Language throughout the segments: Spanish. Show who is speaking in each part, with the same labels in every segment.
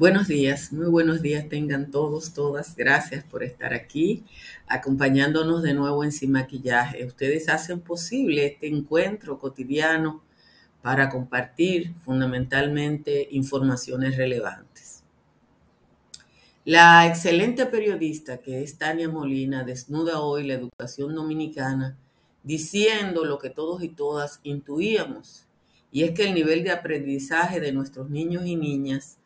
Speaker 1: Buenos días, muy buenos días tengan todos, todas. Gracias por estar aquí, acompañándonos de nuevo en Sin Maquillaje. Ustedes hacen posible este encuentro cotidiano para compartir fundamentalmente informaciones relevantes. La excelente periodista que es Tania Molina desnuda hoy la educación dominicana diciendo lo que todos y todas intuíamos, y es que el nivel de aprendizaje de nuestros niños y niñas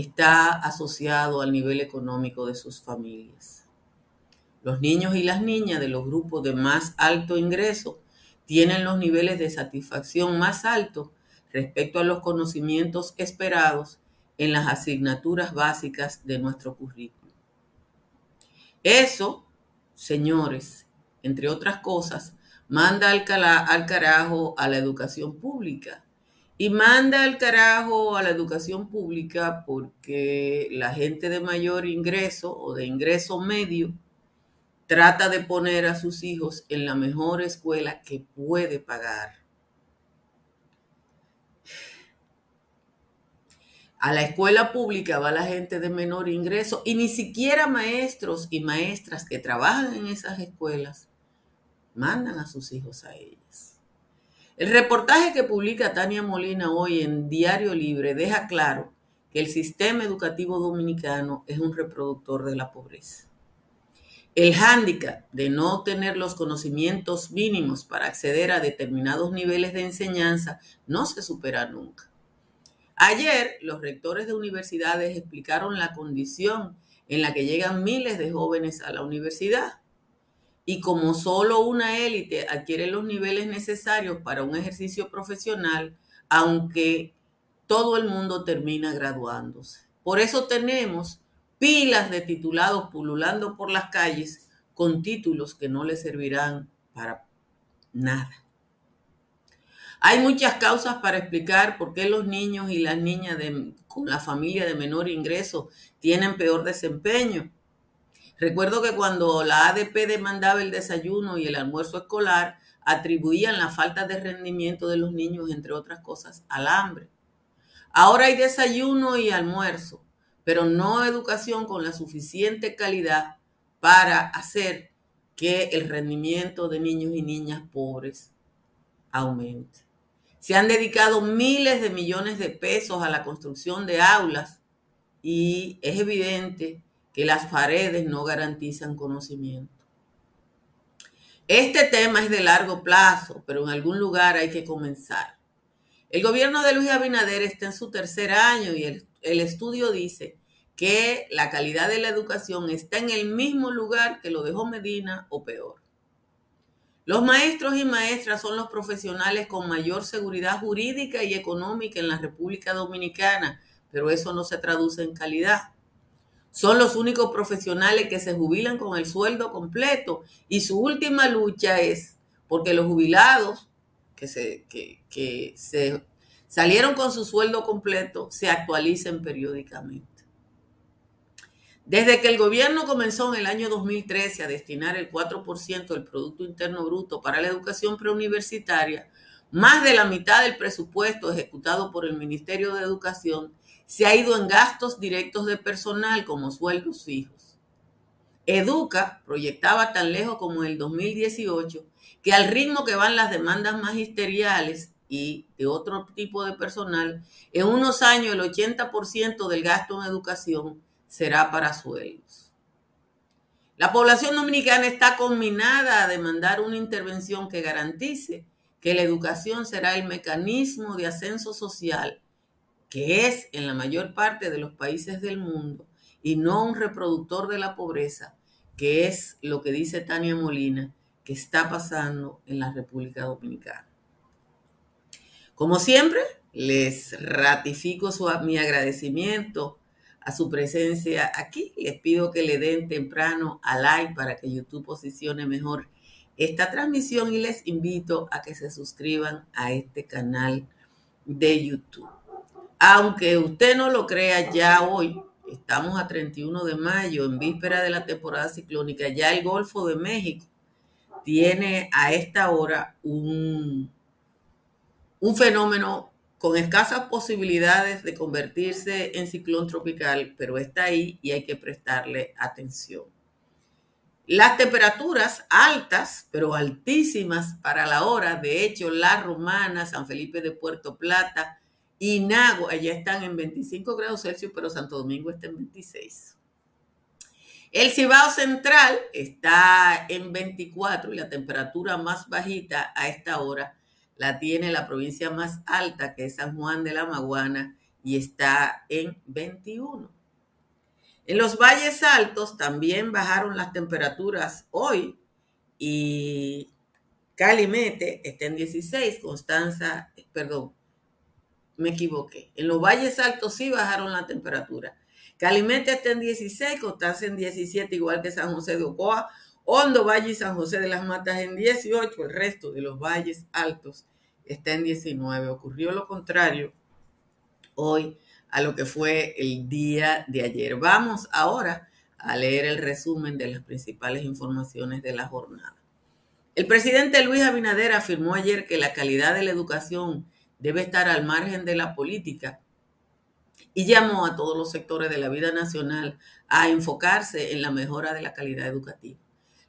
Speaker 1: está asociado al nivel económico de sus familias. Los niños y las niñas de los grupos de más alto ingreso tienen los niveles de satisfacción más altos respecto a los conocimientos esperados en las asignaturas básicas de nuestro currículo. Eso, señores, entre otras cosas, manda al, al carajo a la educación pública y manda al carajo a la educación pública porque la gente de mayor ingreso o de ingreso medio trata de poner a sus hijos en la mejor escuela que puede pagar. A la escuela pública va la gente de menor ingreso y ni siquiera maestros y maestras que trabajan en esas escuelas mandan a sus hijos a ellas. El reportaje que publica Tania Molina hoy en Diario Libre deja claro que el sistema educativo dominicano es un reproductor de la pobreza. El hándicap de no tener los conocimientos mínimos para acceder a determinados niveles de enseñanza no se supera nunca. Ayer, los rectores de universidades explicaron la condición en la que llegan miles de jóvenes a la universidad y como solo una élite adquiere los niveles necesarios para un ejercicio profesional, aunque todo el mundo termina graduándose. Por eso tenemos pilas de titulados pululando por las calles con títulos que no les servirán para nada. Hay muchas causas para explicar por qué los niños y las niñas con la familia de menor ingreso tienen peor desempeño. Recuerdo que cuando la ADP demandaba el desayuno y el almuerzo escolar, atribuían la falta de rendimiento de los niños, entre otras cosas, al hambre. Ahora hay desayuno y almuerzo, pero no educación con la suficiente calidad para hacer que el rendimiento de niños y niñas pobres aumente. Se han dedicado miles de millones de pesos a la construcción de aulas y es evidente que las paredes no garantizan conocimiento. Este tema es de largo plazo, pero en algún lugar hay que comenzar. El gobierno de Luis Abinader está en su tercer año y el, el, estudio dice que la calidad de la educación está en el mismo lugar que lo dejó Medina o peor. Los maestros y maestras son los profesionales con mayor seguridad jurídica y económica en la República Dominicana, pero eso no se traduce en calidad. Son los únicos profesionales que se jubilan con el sueldo completo y su última lucha es porque los jubilados que se, que, se salieron con su sueldo completo se actualicen periódicamente. Desde que el gobierno comenzó en el año 2013 a destinar el 4% del Producto Interno Bruto para la educación preuniversitaria, más de la mitad del presupuesto ejecutado por el Ministerio de Educación se ha ido en gastos directos de personal como sueldos fijos. Educa proyectaba tan lejos como el 2018 que al ritmo que van las demandas magisteriales y de otro tipo de personal, en unos años el 80% del gasto en educación será para sueldos. La población dominicana está combinada a demandar una intervención que garantice que la educación será el mecanismo de ascenso social que es en la mayor parte de los países del mundo y no un reproductor de la pobreza, que es lo que dice Tania Molina, que está pasando en la República Dominicana. Como siempre, les ratifico mi agradecimiento a su presencia aquí. Les pido que le den temprano a like para que YouTube posicione mejor esta transmisión y les invito a que se suscriban a este canal de YouTube. Aunque usted no lo crea, ya hoy, estamos a 31 de mayo, en víspera de la temporada ciclónica, ya el Golfo de México tiene a esta hora un, un fenómeno con escasas posibilidades de convertirse en ciclón tropical, pero está ahí y hay que prestarle atención. Las temperaturas altas, pero altísimas para la hora, de hecho, La Romana, San Felipe de Puerto Plata y ya están en 25 grados Celsius, pero Santo Domingo está en 26. El Cibao Central está en 24 y la temperatura más bajita a esta hora la tiene la provincia más alta, que es San Juan de la Maguana, y está en 21. En los valles altos también bajaron las temperaturas hoy y Calimete está en 16, Constanza, perdón, me equivoqué. En los valles altos sí bajaron la temperatura. Calimete está en 16, Constanza en 17, igual que San José de Ocoa, Hondo Valle y San José de las Matas en 18, el resto de los valles altos está en 19. Ocurrió lo contrario hoy a lo que fue el día de ayer. Vamos ahora a leer el resumen de las principales informaciones de la jornada. El presidente Luis Abinader afirmó ayer que la calidad de la educación debe estar al margen de la política y llamó a todos los sectores de la vida nacional a enfocarse en la mejora de la calidad educativa.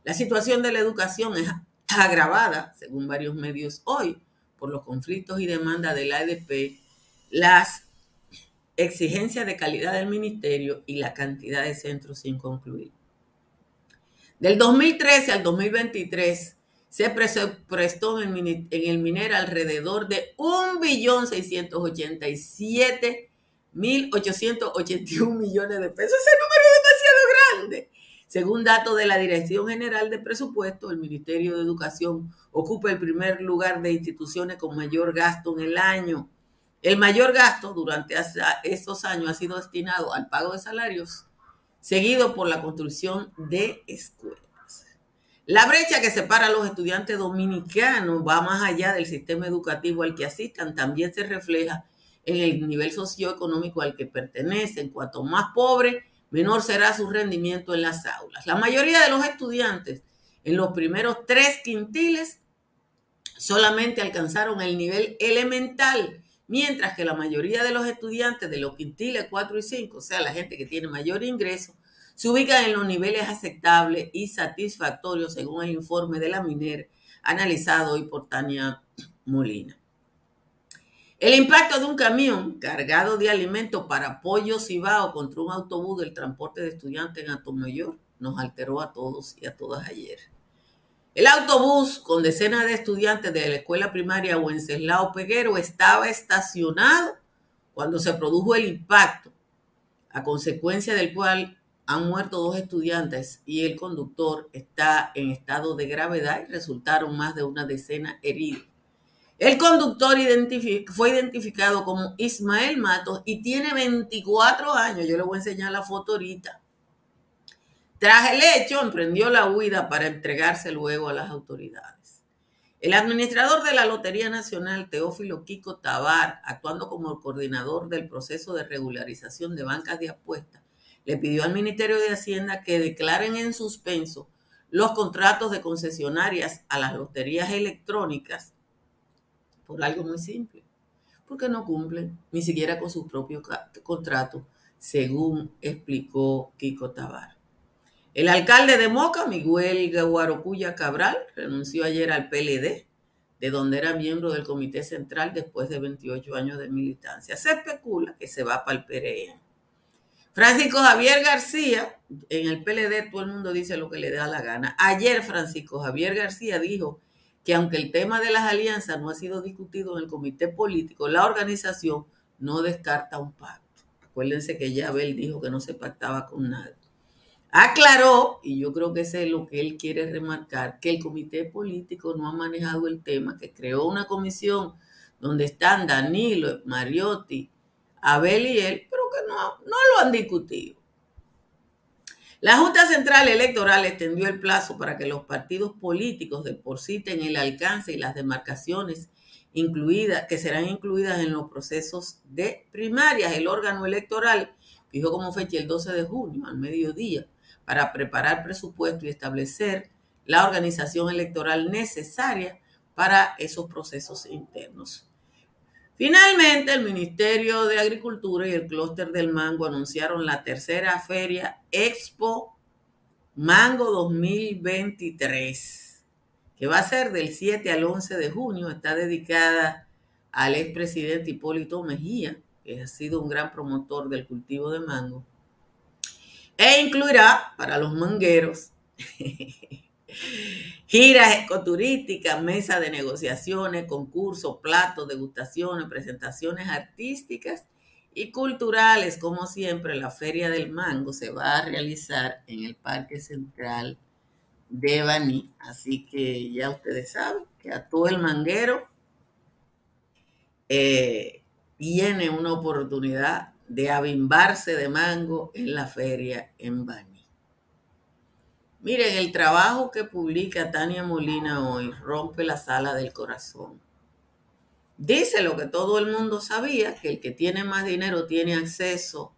Speaker 1: La situación de la educación es agravada, según varios medios hoy, por los conflictos y demandas del ADP, las exigencia de calidad del ministerio y la cantidad de centros sin concluir. Del 2013 al 2023 se prestó en el minero alrededor de 1.687.881 millones de pesos. Ese número es demasiado grande. Según datos de la Dirección General de Presupuesto, el Ministerio de Educación ocupa el primer lugar de instituciones con mayor gasto en el año el mayor gasto durante estos años ha sido destinado al pago de salarios, seguido por la construcción de escuelas. La brecha que separa a los estudiantes dominicanos va más allá del sistema educativo al que asistan, también se refleja en el nivel socioeconómico al que pertenecen. Cuanto más pobre, menor será su rendimiento en las aulas. La mayoría de los estudiantes en los primeros tres quintiles solamente alcanzaron el nivel elemental mientras que la mayoría de los estudiantes de los quintiles 4 y 5, o sea, la gente que tiene mayor ingreso, se ubican en los niveles aceptables y satisfactorios según el informe de la MINER analizado hoy por Tania Molina. El impacto de un camión cargado de alimentos para pollo cibao contra un autobús del transporte de estudiantes en Atomayor nos alteró a todos y a todas ayer. El autobús con decenas de estudiantes de la escuela primaria Wenceslao Peguero estaba estacionado cuando se produjo el impacto, a consecuencia del cual han muerto dos estudiantes y el conductor está en estado de gravedad y resultaron más de una decena heridos. El conductor fue identificado como Ismael Matos y tiene 24 años. Yo le voy a enseñar la foto ahorita. Tras el hecho, emprendió la huida para entregarse luego a las autoridades. El administrador de la Lotería Nacional, Teófilo Kiko Tabar, actuando como coordinador del proceso de regularización de bancas de apuestas, le pidió al Ministerio de Hacienda que declaren en suspenso los contratos de concesionarias a las loterías electrónicas por algo muy simple, porque no cumplen ni siquiera con su propio contrato, según explicó Kiko Tabar. El alcalde de Moca, Miguel Guarocuya Cabral, renunció ayer al PLD, de donde era miembro del Comité Central después de 28 años de militancia. Se especula que se va para el PRM. Francisco Javier García, en el PLD todo el mundo dice lo que le da la gana. Ayer Francisco Javier García dijo que aunque el tema de las alianzas no ha sido discutido en el comité político, la organización no descarta un pacto. Acuérdense que ya Abel dijo que no se pactaba con nadie. Aclaró, y yo creo que ese es lo que él quiere remarcar, que el comité político no ha manejado el tema, que creó una comisión donde están Danilo, Mariotti, Abel y él, pero que no, no lo han discutido. La Junta Central Electoral extendió el plazo para que los partidos políticos depositen el alcance y las demarcaciones incluidas, que serán incluidas en los procesos de primarias. El órgano electoral fijó como fecha el 12 de junio al mediodía para preparar presupuesto y establecer la organización electoral necesaria para esos procesos internos. Finalmente, el Ministerio de Agricultura y el Clúster del Mango anunciaron la tercera feria Expo Mango 2023, que va a ser del 7 al 11 de junio. Está dedicada al expresidente Hipólito Mejía, que ha sido un gran promotor del cultivo de mango. E incluirá para los mangueros giras ecoturísticas, mesa de negociaciones, concursos, platos, degustaciones, presentaciones artísticas y culturales, como siempre, la Feria del Mango se va a realizar en el Parque Central de Baní. Así que ya ustedes saben que a todo el manguero eh, tiene una oportunidad de avimbarse de mango en la feria en Baní. Miren, el trabajo que publica Tania Molina hoy rompe la sala del corazón Dice lo que todo el mundo sabía, que el que tiene más dinero tiene acceso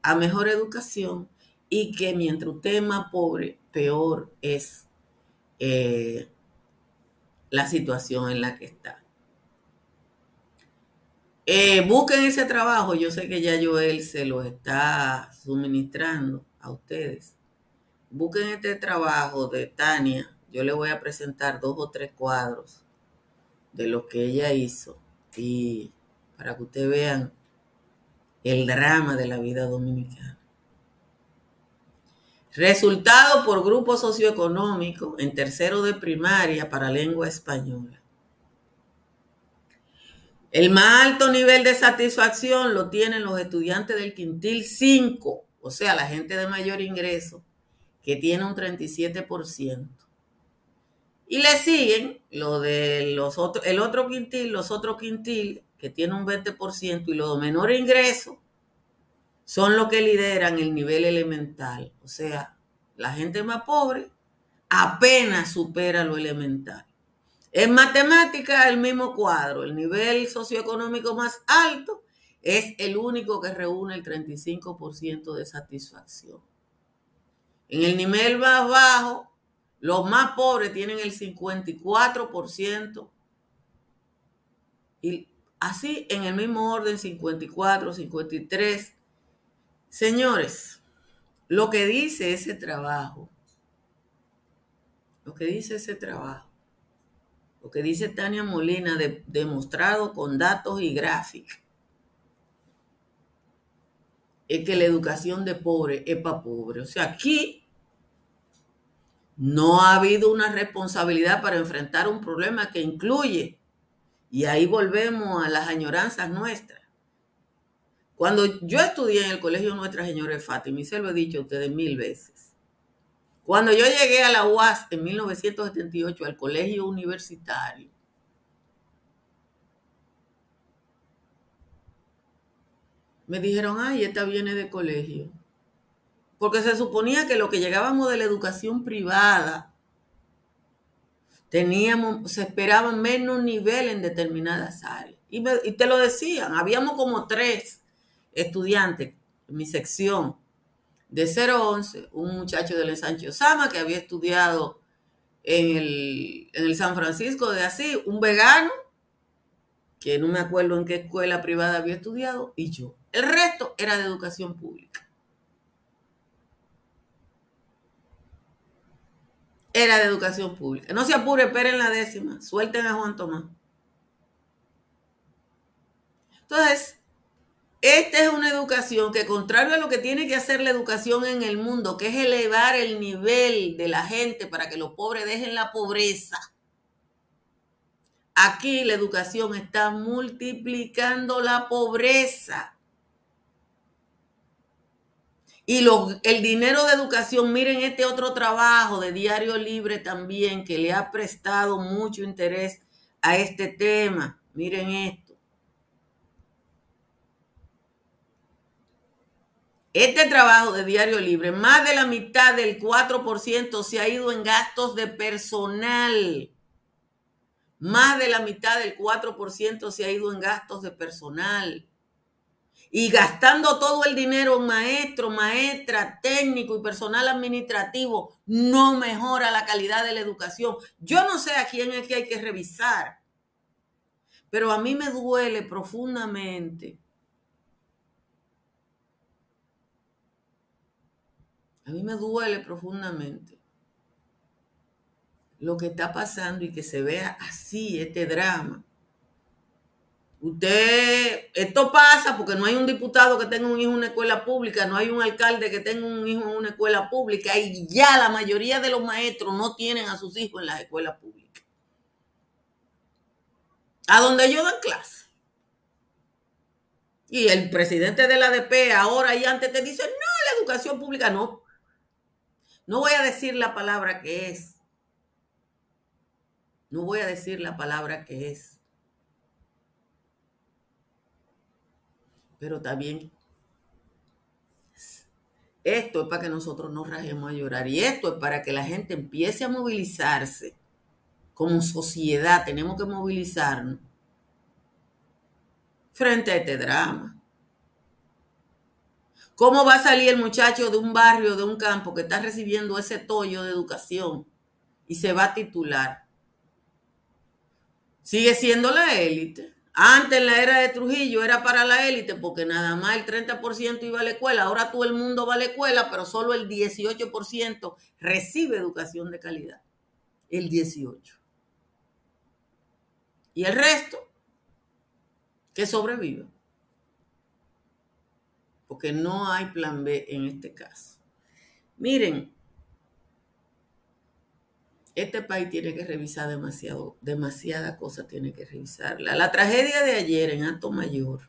Speaker 1: a mejor educación y que mientras usted es más pobre, peor es eh, la situación en la que está. Eh, busquen ese trabajo, yo sé que ya Joel se lo está suministrando a ustedes. Busquen este trabajo de Tania, yo le voy a presentar dos o tres cuadros de lo que ella hizo y para que ustedes vean el drama de la vida dominicana. Resultado por grupo socioeconómico en tercero de primaria para lengua española. El más alto nivel de satisfacción lo tienen los estudiantes del quintil 5, o sea, la gente de mayor ingreso, que tiene un 37%. Y le siguen lo de los otros, el otro quintil, los otros quintil, que tiene un 20%, y los de menor ingreso, son los que lideran el nivel elemental. O sea, la gente más pobre apenas supera lo elemental. En matemática, el mismo cuadro. El nivel socioeconómico más alto es el único que reúne el 35% de satisfacción. En el nivel más bajo, los más pobres tienen el 54%. Y así en el mismo orden, 54, 53. Señores, lo que dice ese trabajo, lo que dice ese trabajo, lo que dice Tania Molina, demostrado con datos y gráficos, es que la educación de pobre es para pobre. O sea, aquí no ha habido una responsabilidad para enfrentar un problema que incluye, y ahí volvemos a las añoranzas nuestras. Cuando yo estudié en el colegio Nuestra Señora de Fátima, y se lo he dicho a ustedes mil veces, cuando yo llegué a la UAS en 1978 al colegio universitario, me dijeron, ay, esta viene de colegio porque se suponía que lo que llegábamos de la educación privada, teníamos, se esperaba menos nivel en determinadas áreas. Y, te lo decían, habíamos como tres estudiantes en mi sección de 0 a 11, un muchacho del ensanche Osama que había estudiado en el, en el San Francisco de así, un vegano, que no me acuerdo en qué escuela privada había estudiado, y yo. El resto era de educación pública. era de educación pública. No se apure, esperen la décima, suelten a Juan Tomás. Entonces, esta es una educación que, contrario a lo que tiene que hacer la educación en el mundo, que es elevar el nivel de la gente para que los pobres dejen la pobreza, aquí la educación está multiplicando la pobreza. Y el dinero de educación, miren este otro trabajo de Diario Libre también que le ha prestado mucho interés a este tema. Miren esto. Este trabajo de Diario Libre, más de la mitad del 4% se ha ido en gastos de personal. Más de la mitad del 4% se ha ido en gastos de personal y gastando todo el dinero en maestro, maestra, técnico y personal administrativo, no mejora la calidad de la educación. Yo no sé a quién es que hay que revisar, Pero a mí me duele profundamente. A mí me duele profundamente lo que está pasando y que se vea así este drama. Usted, esto pasa porque no hay un diputado que tenga un hijo en una escuela pública, no hay un alcalde que tenga un hijo en una escuela pública y ya la mayoría de los maestros no tienen a sus hijos en las escuelas públicas. A donde yo dan clase. Y el presidente de la ADP ahora y antes te dice, no, la educación pública no. No voy a decir la palabra que es. No voy a decir la palabra que es. Pero también esto es para que nosotros nos rajemos a llorar y esto es para que la gente empiece a movilizarse. Como sociedad tenemos que movilizarnos frente a este drama. ¿Cómo va a salir el muchacho de un barrio, de un campo que está recibiendo ese tollo de educación y se va a titular? Sigue siendo la élite. Antes en la era de Trujillo era para la élite porque nada más el 30% iba a la escuela. Ahora todo el mundo va a la escuela, pero solo el 18% recibe educación de calidad. El 18%. Y el resto, que sobrevive. Porque no hay plan B en este caso. Miren, este país tiene que revisar demasiado, demasiada cosa tiene que revisarla. La tragedia de ayer en Alto Mayor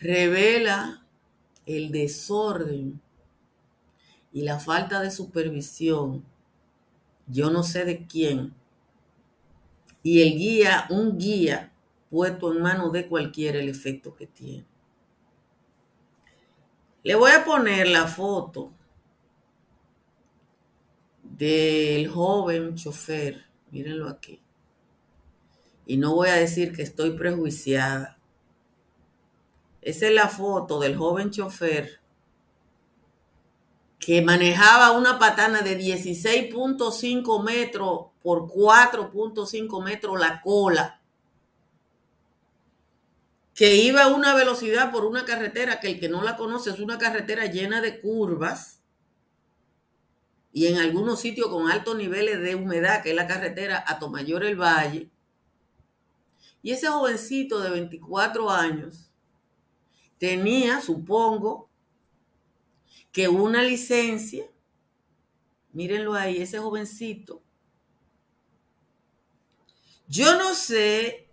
Speaker 1: revela el desorden y la falta de supervisión, yo no sé de quién, y el guía, un guía puesto en manos de cualquiera el efecto que tiene. Le voy a poner la foto del joven chofer, mírenlo aquí. Y no voy a decir que estoy prejuiciada. Esa es la foto del joven chofer que manejaba una patana de 16.5 metros por 4.5 metros la cola, que iba a una velocidad por una carretera que el que no la conoce es una carretera llena de curvas y en algunos sitios con altos niveles de humedad, que es la carretera a Tomayor el Valle. Y ese jovencito de 24 años tenía, supongo, que una licencia, mírenlo ahí, ese jovencito. Yo no sé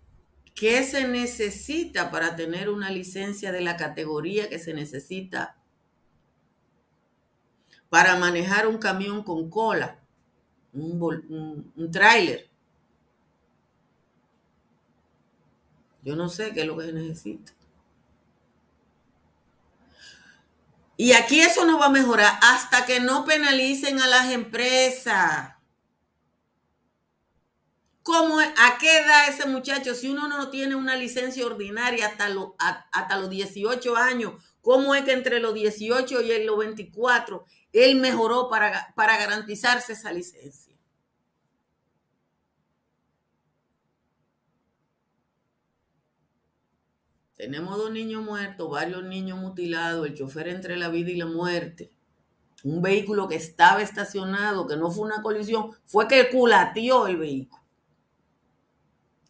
Speaker 1: qué se necesita para tener una licencia de la categoría que se necesita para manejar un camión con cola, un, un, tráiler. Yo no sé qué es lo que se necesita. Y aquí eso no va a mejorar hasta que no penalicen a las empresas. ¿Cómo, ¿A qué edad ese muchacho, si uno no tiene una licencia ordinaria hasta, hasta los 18 años, cómo es que entre los 18 y los 24 él mejoró para, para garantizarse esa licencia. Tenemos dos niños muertos, varios niños mutilados, el chofer entre la vida y la muerte. Un vehículo que estaba estacionado, que no fue una colisión, fue que culateó el vehículo.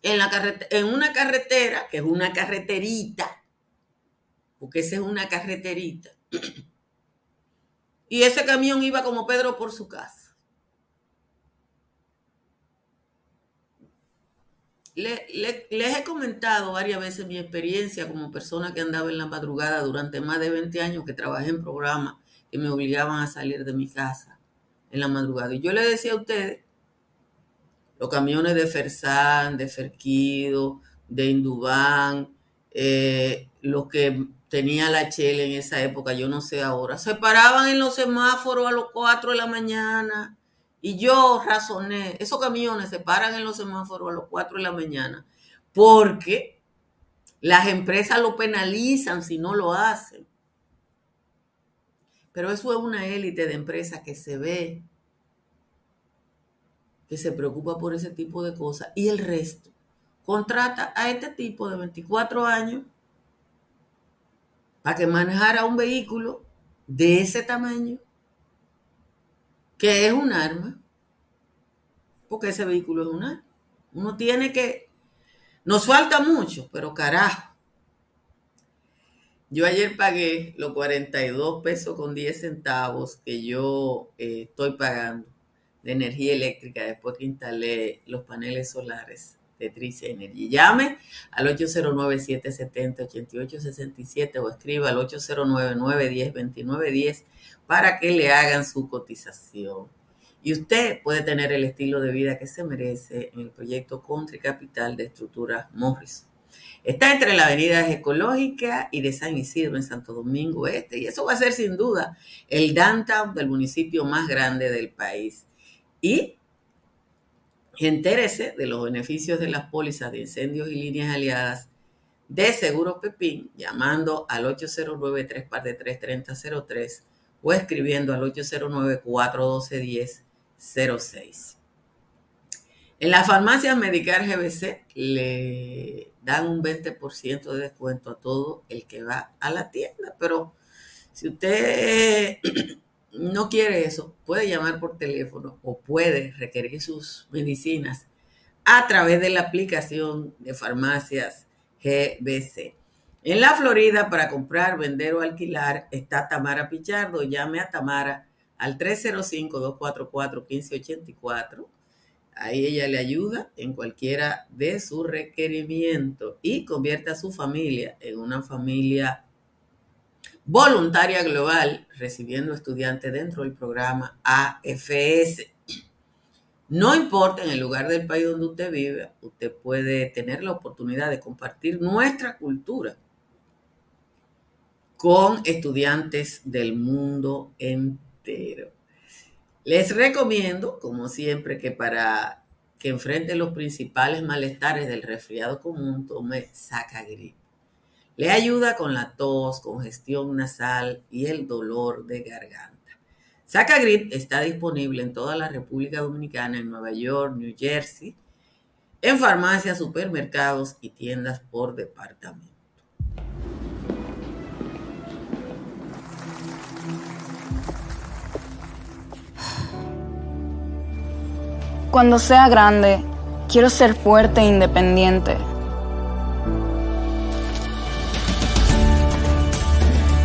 Speaker 1: En, la en una carretera, que es una carreterita, porque esa es una carreterita, y ese camión iba como Pedro por su casa. les he comentado varias veces mi experiencia como persona que andaba en la madrugada durante más de 20 años que trabajé en programas que me obligaban a salir de mi casa en la madrugada. Y yo le decía a ustedes, los camiones de Fersan, de Ferquido, de Indubán, eh, los que tenía la chela en esa época, yo no sé ahora, se paraban en los semáforos a las 4 de la mañana y yo razoné, esos camiones se paran en los semáforos a las 4 de la mañana porque las empresas lo penalizan si no lo hacen. Pero eso es una élite de empresas que se ve que se preocupa por ese tipo de cosas y el resto contrata a este tipo de 24 años para que manejara un vehículo de ese tamaño, que es un arma, porque ese vehículo es un arma. Uno tiene que, nos falta mucho, pero carajo. Yo ayer pagué los 42 pesos con 10 centavos que yo eh, estoy pagando de energía eléctrica después que instalé los paneles solares de Trice Energy. Llame al 809-770-8867 o escriba al 809-910-2910 para que le hagan su cotización. Y usted puede tener el estilo de vida que se merece en el proyecto Country Capital de Estructuras Morris. Está entre la avenida Ecológica y de San Isidro en Santo Domingo Este. Y eso va a ser sin duda el downtown del municipio más grande del país. Y entérese de los beneficios de las pólizas de incendios y líneas aliadas de Seguro Pepín llamando al 809-3 o escribiendo al 809-412-1006. En las farmacias Medicar GBC le dan un 20% de descuento a todo el que va a la tienda, pero si usted no quiere eso, puede llamar por teléfono o puede requerir sus medicinas a través de la aplicación de farmacias GBC. En la Florida, para comprar, vender o alquilar, está Tamara Pichardo. Llame a Tamara al 305-244-1584. Ahí ella le ayuda en cualquiera de sus requerimientos y convierte a su familia en una familia voluntaria global recibiendo estudiantes dentro del programa AFS. No importa en el lugar del país donde usted vive, usted puede tener la oportunidad de compartir nuestra cultura con estudiantes del mundo entero. Les recomiendo, como siempre, que para que enfrente los principales malestares del resfriado común, tome Sacagrip. Le ayuda con la tos, congestión nasal y el dolor de garganta. Sacagrip está disponible en toda la República Dominicana, en Nueva York, New Jersey, en farmacias, supermercados y tiendas por departamento.
Speaker 2: Cuando sea grande, quiero ser fuerte e independiente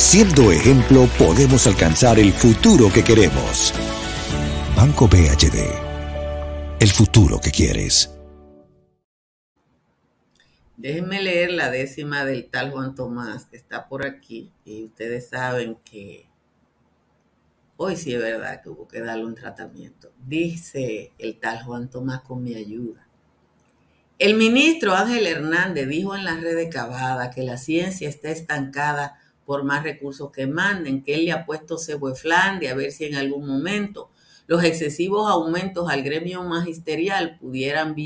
Speaker 3: Siendo ejemplo, podemos alcanzar el futuro que queremos. Banco BHD. El futuro que quieres.
Speaker 1: Déjenme leer la décima del tal Juan Tomás, que está por aquí. Y ustedes saben que hoy sí es verdad que hubo que darle un tratamiento. Dice el tal Juan Tomás con mi ayuda. El ministro Ángel Hernández dijo en la red de Cavada que la ciencia está estancada por más recursos que manden, que él le ha puesto cebo de a ver si en algún momento los excesivos aumentos al gremio magisterial pudieran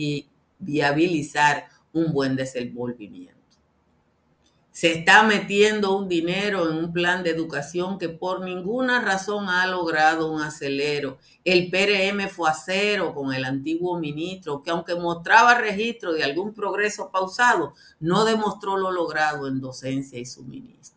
Speaker 1: viabilizar un buen desenvolvimiento. Se está metiendo un dinero en un plan de educación que por ninguna razón ha logrado un acelero. El PRM fue a cero con el antiguo ministro, que aunque mostraba registro de algún progreso pausado, no demostró lo logrado en docencia y suministro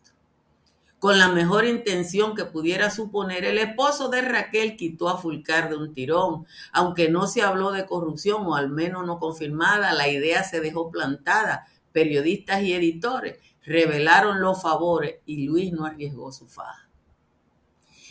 Speaker 1: con la mejor intención que pudiera suponer, el esposo de Raquel quitó a Fulcar de un tirón. Aunque no se habló de corrupción, o al menos no confirmada, la idea se dejó plantada. Periodistas y editores revelaron los favores y Luis no arriesgó su faja.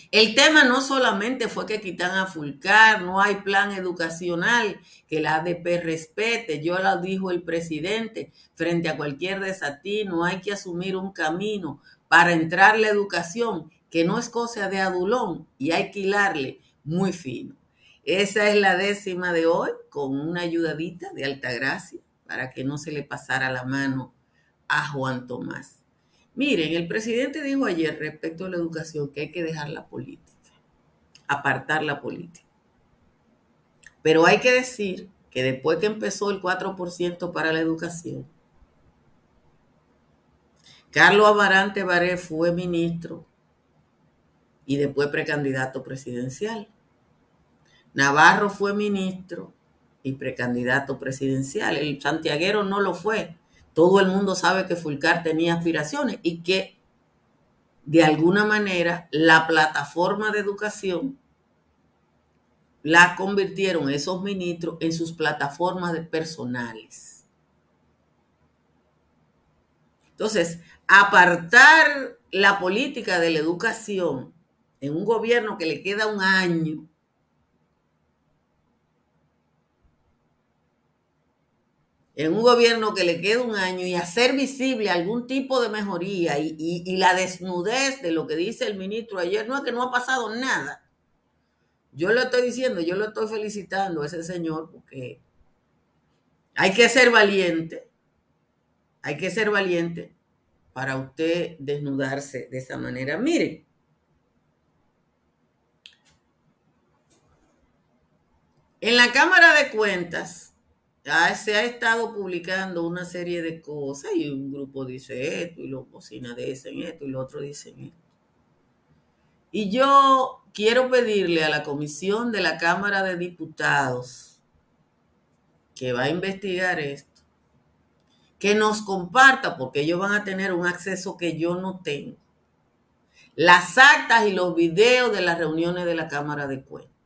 Speaker 1: El tema no solamente fue que quitan a Fulcar, no hay plan educacional que la ADP respete, yo lo dijo el presidente, frente a cualquier desatino hay que asumir un camino para entrar la educación, que no es cosa de adulón, y hay que hilarle muy fino. Esa es la décima de hoy, con una ayudadita de alta gracia para que no se le pasara la mano a Juan Tomás. Miren, el presidente dijo ayer respecto a la educación que hay que dejar la política, apartar la política. Pero hay que decir que después que empezó el 4% para la educación, Carlos Amarante Baré fue ministro y después precandidato presidencial. Navarro fue ministro y precandidato presidencial. El santiaguero no lo fue. Todo el mundo sabe que Fulcar tenía aspiraciones y que de alguna manera la plataforma de educación la convirtieron esos ministros en sus plataformas de personales. Entonces, apartar la política de la educación en un gobierno que le queda un año en un gobierno que le queda un año y hacer visible algún tipo de mejoría y, la desnudez de lo que dice el ministro ayer, no es que no ha pasado nada. Yo lo estoy diciendo, yo lo estoy felicitando a ese señor porque hay que ser valiente, hay que ser valiente para usted desnudarse de esa manera. Miren, en la Cámara de Cuentas, se ha estado publicando una serie de cosas y un grupo dice esto y los bocinas esto y los otros dicen esto. Y yo quiero pedirle a la comisión de la Cámara de Diputados que va a investigar esto, que nos comparta, porque ellos van a tener un acceso que yo no tengo, las actas y los videos de las reuniones de la Cámara de Cuentas.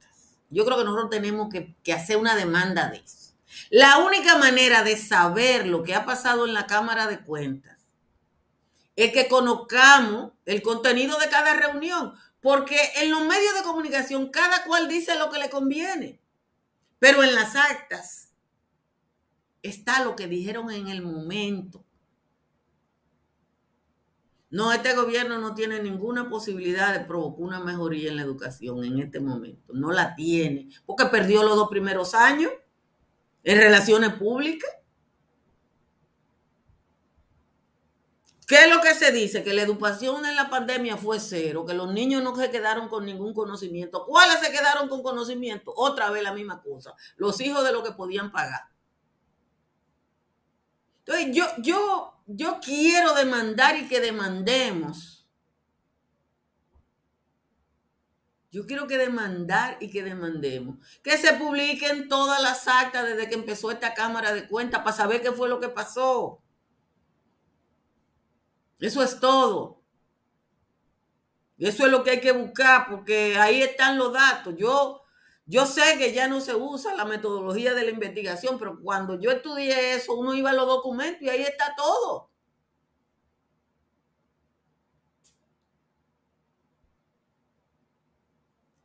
Speaker 1: Yo creo que nosotros tenemos que, hacer una demanda de eso. La única manera de saber lo que ha pasado en la Cámara de Cuentas es que conozcamos el contenido de cada reunión, porque en los medios de comunicación cada cual dice lo que le conviene, pero en las actas está lo que dijeron en el momento. No, este gobierno no tiene ninguna posibilidad de provocar una mejoría en la educación en este momento. No la tiene, porque perdió los dos primeros años en relaciones públicas. ¿Qué es lo que se dice? Que la educación en la pandemia fue cero, que los niños no se quedaron con ningún conocimiento. ¿Cuáles se quedaron con conocimiento? Otra vez la misma cosa. Los hijos de lo que podían pagar. Entonces, yo, yo, yo quiero demandar y que demandemos Yo quiero que demandar y que demandemos. Que se publiquen todas las actas desde que empezó esta Cámara de Cuentas para saber qué fue lo que pasó. Eso es todo. Eso es lo que hay que buscar porque ahí están los datos. Yo, yo sé que ya no se usa la metodología de la investigación, pero cuando yo estudié eso, uno iba a los documentos y ahí está todo.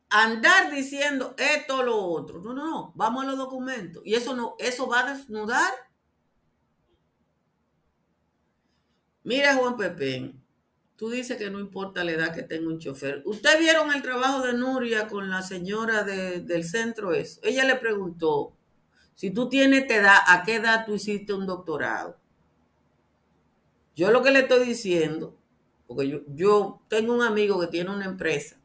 Speaker 1: andar diciendo esto lo otro. No, no, no, vamos a los documentos. Y eso no, eso va a desnudar. Mira, Juan Pepén, tú dices que no importa la edad que tenga un chofer. ¿Ustedes vieron el trabajo de Nuria con la señora del centro eso? Ella le preguntó, si tú tienes edad, ¿a qué edad tú hiciste un doctorado? Yo lo que le estoy diciendo, porque yo, yo tengo un amigo que tiene una empresa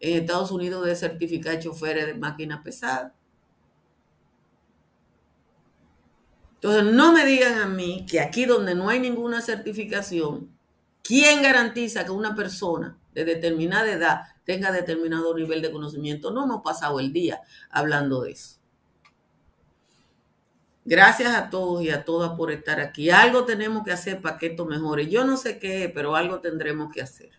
Speaker 1: en Estados Unidos de certificar choferes de máquinas pesadas. Entonces, no me digan a mí que aquí donde no hay ninguna certificación, ¿quién garantiza que una persona de determinada edad tenga determinado nivel de conocimiento? No hemos pasado el día hablando de eso. Gracias a todos y a todas por estar aquí. Algo tenemos que hacer para que esto mejore. Yo no sé qué, pero algo tendremos que hacer.